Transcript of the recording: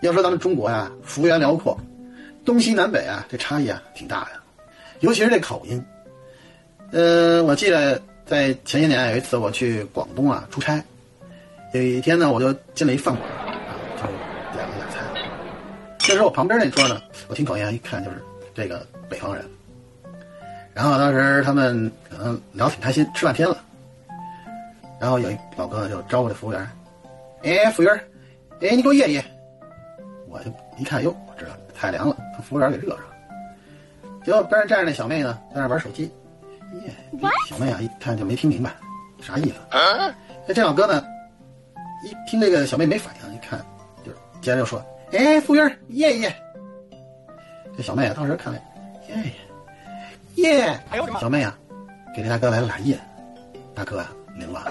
要说咱们中国呀，幅员辽阔，东西南北啊，这差异啊挺大的，尤其是这口音。呃，我记得在前些年有一次我去广东啊出差，有一天呢，我就进了一饭馆啊，就点了俩菜。这时候我旁边那桌呢，我听口音一看就是这个北方人。然后当时他们可能聊挺开心，吃半天了。然后有一老哥就招呼这服务员：“哎，服务员，哎，你给我热热。”我就一看，哟，我知道太凉了，把服务员给热上了。结果边上站着那小妹呢，在那玩手机。耶，小妹啊，一看就没听明白啥意思。那这老哥呢，一听这个小妹没反应，一看就是接着就说：“哎，服务员，耶耶。”这小妹啊，当时看了，耶耶。耶！小妹啊，给这大哥来了俩耶，大哥啊，灵了。